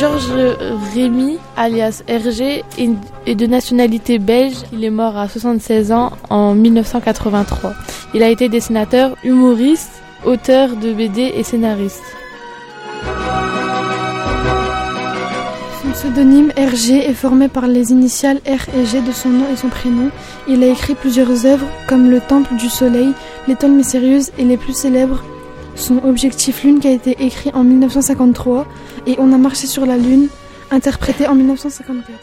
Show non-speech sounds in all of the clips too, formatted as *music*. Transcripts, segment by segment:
Georges Rémy, alias Hergé, est de nationalité belge. Il est mort à 76 ans en 1983. Il a été dessinateur, humoriste, auteur de BD et scénariste. Son pseudonyme Hergé est formé par les initiales R et G de son nom et son prénom. Il a écrit plusieurs œuvres comme Le Temple du Soleil, L'étoile mystérieuse et les plus célèbres son Objectif Lune qui a été écrit en 1953 et On a marché sur la Lune, interprété en 1954.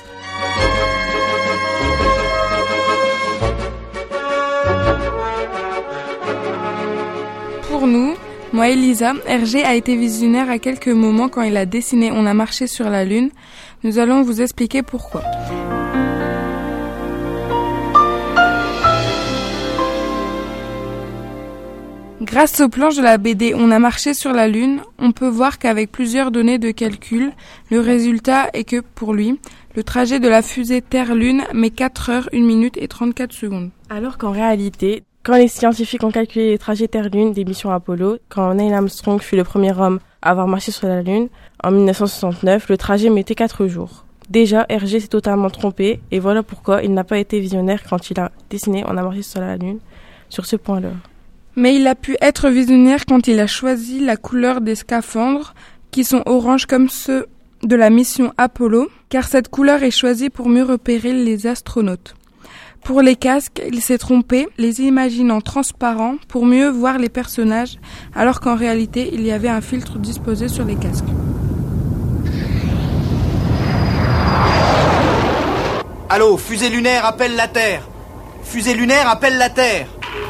Pour nous, moi Elisa, Hergé a été visionnaire à quelques moments quand il a dessiné On a marché sur la Lune. Nous allons vous expliquer pourquoi. Grâce aux planches de la BD On a marché sur la Lune, on peut voir qu'avec plusieurs données de calcul, le résultat est que pour lui, le trajet de la fusée Terre-Lune met 4 heures, 1 minute et 34 secondes. Alors qu'en réalité, quand les scientifiques ont calculé les trajets Terre-Lune des missions Apollo, quand Neil Armstrong fut le premier homme à avoir marché sur la Lune, en 1969, le trajet mettait 4 jours. Déjà, Hergé s'est totalement trompé, et voilà pourquoi il n'a pas été visionnaire quand il a dessiné On a marché sur la Lune sur ce point-là. Mais il a pu être visionnaire quand il a choisi la couleur des scaphandres, qui sont orange comme ceux de la mission Apollo, car cette couleur est choisie pour mieux repérer les astronautes. Pour les casques, il s'est trompé, les imaginant transparents pour mieux voir les personnages, alors qu'en réalité, il y avait un filtre disposé sur les casques. Allô, fusée lunaire appelle la Terre. Fusée lunaire appelle la Terre.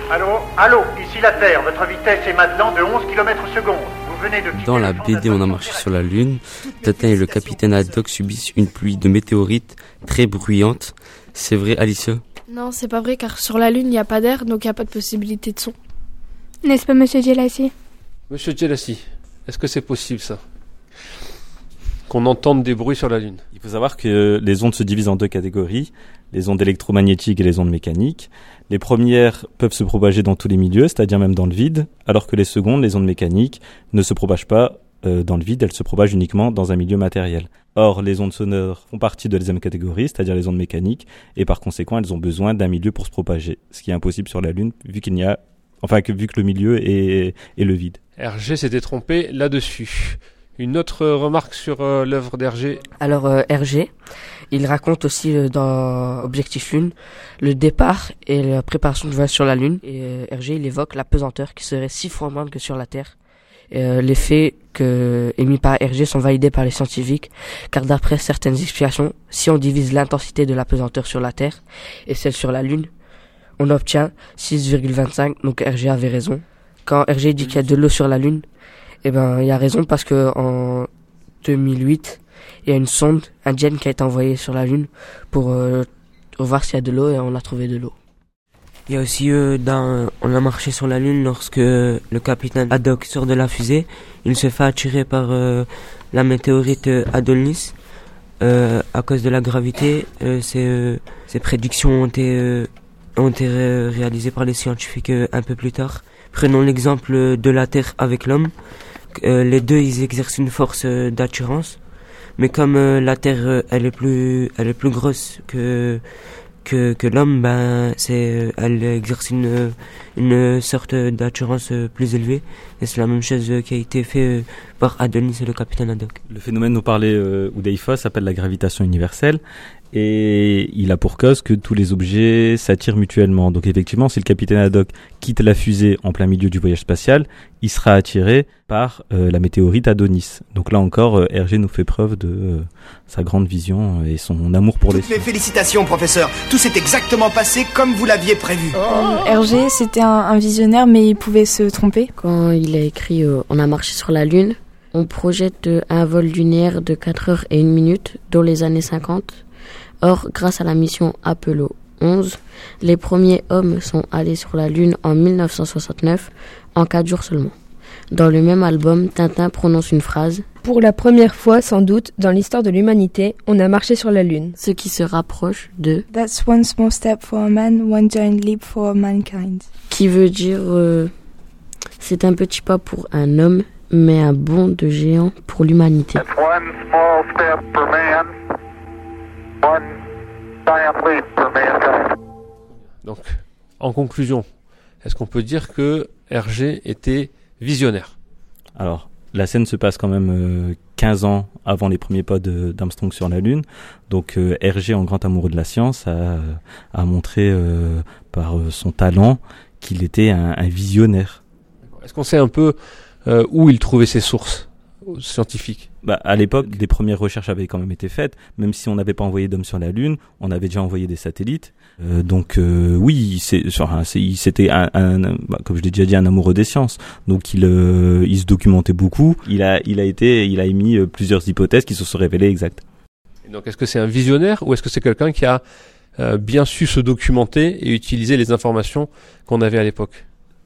Allô, allô, ici la Terre. Votre vitesse est maintenant de 11 km secondes. Vous venez de Dans la BD On a marché sur la Lune, Tintin et le capitaine Haddock subissent une pluie de météorites très bruyante. C'est vrai, Alicia Non, c'est pas vrai, car sur la Lune, il n'y a pas d'air, donc il n'y a pas de possibilité de son. N'est-ce pas, monsieur Gelassi Monsieur Gelassi, est-ce que c'est possible ça? Qu'on entende des bruits sur la Lune Il faut savoir que les ondes se divisent en deux catégories les ondes électromagnétiques et les ondes mécaniques. Les premières peuvent se propager dans tous les milieux, c'est-à-dire même dans le vide, alors que les secondes, les ondes mécaniques, ne se propagent pas euh, dans le vide, elles se propagent uniquement dans un milieu matériel. Or, les ondes sonores font partie de la deuxième catégorie, c'est-à-dire les ondes mécaniques, et par conséquent, elles ont besoin d'un milieu pour se propager, ce qui est impossible sur la Lune, vu qu'il n'y a, enfin, que, vu que le milieu est, est le vide. Hergé s'était trompé là-dessus. Une autre remarque sur euh, l'œuvre d'Hergé Alors, euh, Hergé, il raconte aussi euh, dans Objectif Lune le départ et la préparation du voyage sur la Lune. Et euh, Hergé, il évoque la pesanteur qui serait six fois moindre que sur la Terre. Euh, les faits que émis par Hergé sont validés par les scientifiques, car d'après certaines explications, si on divise l'intensité de la pesanteur sur la Terre et celle sur la Lune, on obtient 6,25. Donc Hergé avait raison. Quand Hergé dit qu'il y a de l'eau sur la Lune, eh ben il y a raison parce que en 2008, il y a une sonde indienne qui a été envoyée sur la Lune pour euh, voir s'il y a de l'eau et on a trouvé de l'eau. Il y a aussi euh, on a marché sur la Lune lorsque le capitaine Haddock sort de la fusée. Il se fait attirer par euh, la météorite Adonis. À cause de la gravité, ces, ces, prédictions ont été, ont été réalisées par les scientifiques un peu plus tard. Prenons l'exemple de la Terre avec l'homme. Les deux, ils exercent une force d'attirance mais comme euh, la Terre, euh, elle est plus, elle est plus grosse que que, que l'homme, ben, c'est, euh, elle exerce une, une sorte d'assurance plus élevée. Et c'est la même chose qui a été fait par Adonis et le capitaine Haddock. Le phénomène dont parlait euh, Oudeifa s'appelle la gravitation universelle. Et il a pour cause que tous les objets s'attirent mutuellement. Donc effectivement, si le capitaine Haddock quitte la fusée en plein milieu du voyage spatial, il sera attiré par euh, la météorite Adonis. Donc là encore, euh, Hergé nous fait preuve de euh, sa grande vision et son amour pour Toutes les mes félicitations, professeur. Tout s'est exactement passé comme vous l'aviez prévu. Oh. Hergé, c'était un, un, visionnaire, mais il pouvait se tromper. Quand il a écrit On a marché sur la Lune, on projette un vol lunaire de 4 heures et 1 minute dans les années 50 Or, grâce à la mission Apollo 11, les premiers hommes sont allés sur la Lune en 1969, en 4 jours seulement. Dans le même album, Tintin prononce une phrase Pour la première fois, sans doute, dans l'histoire de l'humanité, on a marché sur la Lune. Ce qui se rapproche de That's one small step for a man, one giant leap for mankind. Qui veut dire euh, c'est un petit pas pour un homme mais un bond de géant pour l'humanité. Donc, en conclusion, est-ce qu'on peut dire que Hergé était visionnaire? Alors, la scène se passe quand même euh, 15 ans avant les premiers pas d'Armstrong sur la Lune. Donc euh, Hergé, en grand amoureux de la science, a, a montré euh, par euh, son talent qu'il était un, un visionnaire. Est-ce qu'on sait un peu euh, où il trouvait ses sources? Scientifiques bah, à l'époque, des premières recherches avaient quand même été faites. Même si on n'avait pas envoyé d'hommes sur la Lune, on avait déjà envoyé des satellites. Euh, donc euh, oui, c'était un, un, bah, comme je l'ai déjà dit, un amoureux des sciences. Donc il, euh, il se documentait beaucoup. Il a, il a été, il a émis euh, plusieurs hypothèses qui se sont révélées exactes. Et donc est-ce que c'est un visionnaire ou est-ce que c'est quelqu'un qui a euh, bien su se documenter et utiliser les informations qu'on avait à l'époque?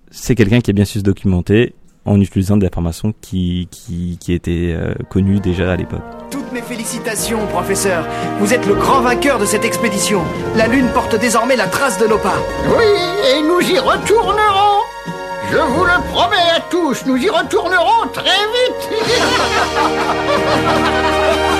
C'est quelqu'un qui a bien su se documenter en utilisant des informations qui, qui, qui étaient euh, connues déjà à l'époque. Toutes mes félicitations, professeur. Vous êtes le grand vainqueur de cette expédition. La Lune porte désormais la trace de nos pas. Oui, et nous y retournerons. Je vous le promets à tous, nous y retournerons très vite. *laughs*